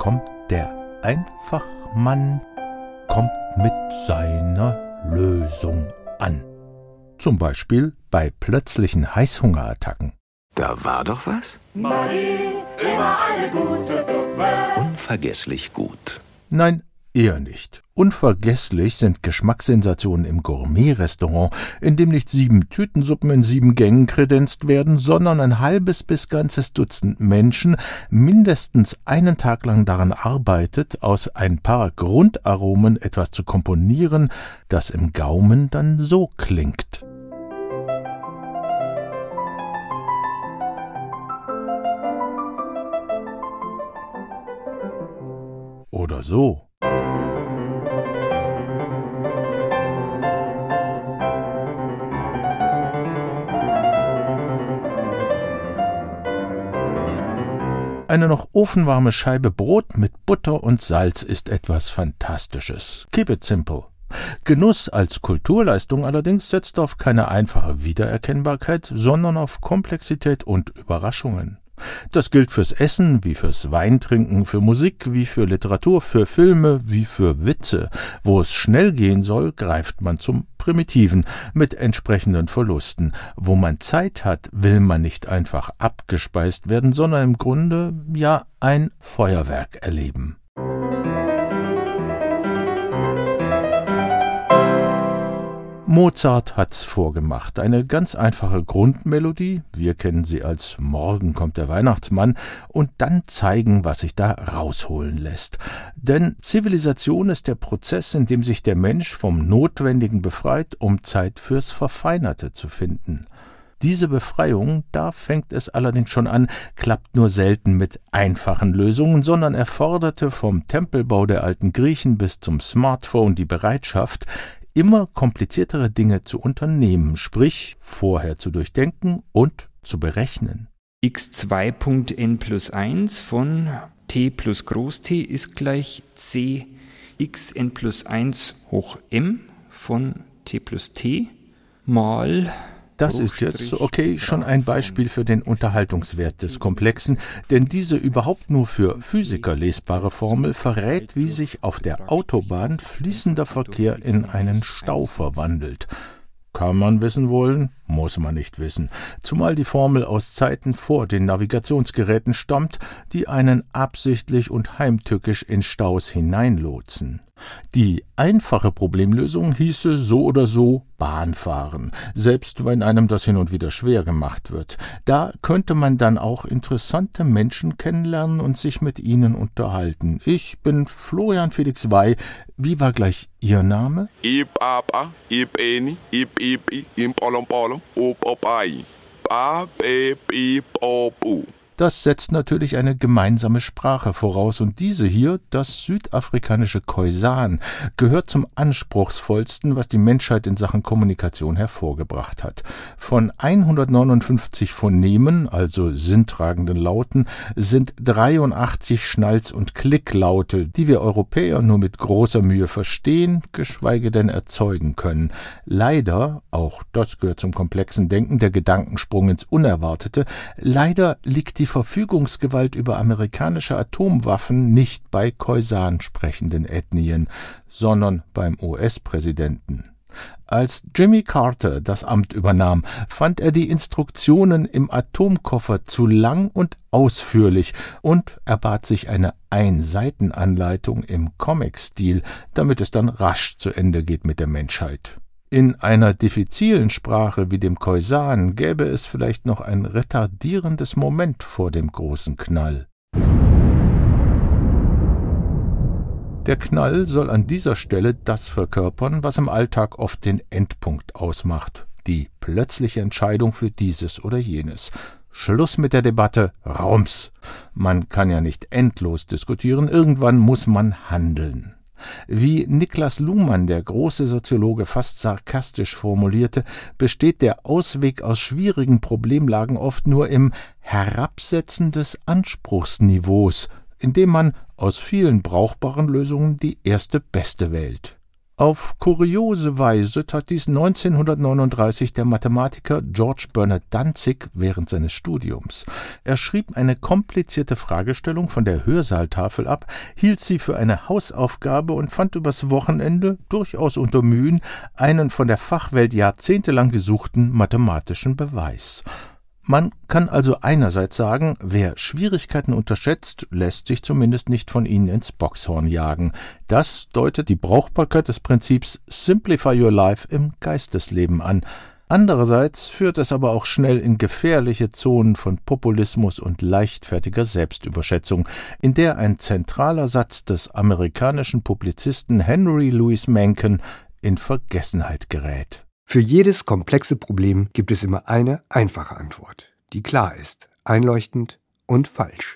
kommt der Einfachmann, kommt mit seiner Lösung an. Zum Beispiel bei plötzlichen Heißhungerattacken. Da war doch was? Marie, immer eine gute Suppe. Unvergesslich gut. Nein, eher nicht. Unvergesslich sind Geschmackssensationen im Gourmet-Restaurant, in dem nicht sieben Tütensuppen in sieben Gängen kredenzt werden, sondern ein halbes bis ganzes Dutzend Menschen mindestens einen Tag lang daran arbeitet, aus ein paar Grundaromen etwas zu komponieren, das im Gaumen dann so klingt. Oder so. Eine noch ofenwarme Scheibe Brot mit Butter und Salz ist etwas Fantastisches. Keep it simple. Genuss als Kulturleistung allerdings setzt auf keine einfache Wiedererkennbarkeit, sondern auf Komplexität und Überraschungen. Das gilt fürs Essen wie fürs Weintrinken, für Musik wie für Literatur, für Filme wie für Witze. Wo es schnell gehen soll, greift man zum Primitiven mit entsprechenden Verlusten. Wo man Zeit hat, will man nicht einfach abgespeist werden, sondern im Grunde ja ein Feuerwerk erleben. Mozart hat's vorgemacht. Eine ganz einfache Grundmelodie, wir kennen sie als Morgen kommt der Weihnachtsmann, und dann zeigen, was sich da rausholen lässt. Denn Zivilisation ist der Prozess, in dem sich der Mensch vom Notwendigen befreit, um Zeit fürs Verfeinerte zu finden. Diese Befreiung, da fängt es allerdings schon an, klappt nur selten mit einfachen Lösungen, sondern erforderte vom Tempelbau der alten Griechen bis zum Smartphone die Bereitschaft, immer kompliziertere Dinge zu unternehmen, sprich vorher zu durchdenken und zu berechnen. x2.n plus 1 von t plus groß t ist gleich c xn plus 1 hoch m von t plus t mal das ist jetzt, okay, schon ein Beispiel für den Unterhaltungswert des Komplexen, denn diese überhaupt nur für Physiker lesbare Formel verrät, wie sich auf der Autobahn fließender Verkehr in einen Stau verwandelt. Kann man wissen wollen, muss man nicht wissen, zumal die Formel aus Zeiten vor den Navigationsgeräten stammt, die einen absichtlich und heimtückisch in Staus hineinlotsen. Die einfache Problemlösung hieße so oder so Bahn fahren, selbst wenn einem das hin und wieder schwer gemacht wird. Da könnte man dann auch interessante Menschen kennenlernen und sich mit ihnen unterhalten. Ich bin Florian Felix Wey. Wie war gleich Ihr Name? Ip apa, ip eni, ip ipi, im polom polom, o popai pa pe pi po pu. Das setzt natürlich eine gemeinsame Sprache voraus, und diese hier, das südafrikanische Khoisan, gehört zum anspruchsvollsten, was die Menschheit in Sachen Kommunikation hervorgebracht hat. Von 159 Phonemen, also sinntragenden Lauten, sind 83 Schnalz- und Klicklaute, die wir Europäer nur mit großer Mühe verstehen, geschweige denn erzeugen können. Leider, auch das gehört zum komplexen Denken, der Gedankensprung ins Unerwartete, leider liegt die Verfügungsgewalt über amerikanische Atomwaffen nicht bei Khoisan sprechenden Ethnien, sondern beim US-Präsidenten. Als Jimmy Carter das Amt übernahm, fand er die Instruktionen im Atomkoffer zu lang und ausführlich und erbat sich eine Einseitenanleitung im Comic-Stil, damit es dann rasch zu Ende geht mit der Menschheit. In einer diffizilen Sprache wie dem Khoisan gäbe es vielleicht noch ein retardierendes Moment vor dem großen Knall. Der Knall soll an dieser Stelle das verkörpern, was im Alltag oft den Endpunkt ausmacht, die plötzliche Entscheidung für dieses oder jenes. Schluss mit der Debatte, Rums. Man kann ja nicht endlos diskutieren, irgendwann muss man handeln. Wie Niklas Luhmann, der große Soziologe, fast sarkastisch formulierte, besteht der Ausweg aus schwierigen Problemlagen oft nur im Herabsetzen des Anspruchsniveaus, indem man aus vielen brauchbaren Lösungen die erste beste wählt. Auf kuriose Weise tat dies 1939 der Mathematiker George Bernard Danzig während seines Studiums. Er schrieb eine komplizierte Fragestellung von der Hörsaaltafel ab, hielt sie für eine Hausaufgabe und fand übers Wochenende, durchaus unter Mühen, einen von der Fachwelt jahrzehntelang gesuchten mathematischen Beweis. Man kann also einerseits sagen, wer Schwierigkeiten unterschätzt, lässt sich zumindest nicht von ihnen ins Boxhorn jagen. Das deutet die Brauchbarkeit des Prinzips Simplify Your Life im Geistesleben an. Andererseits führt es aber auch schnell in gefährliche Zonen von Populismus und leichtfertiger Selbstüberschätzung, in der ein zentraler Satz des amerikanischen Publizisten Henry Louis Mencken in Vergessenheit gerät. Für jedes komplexe Problem gibt es immer eine einfache Antwort, die klar ist, einleuchtend und falsch.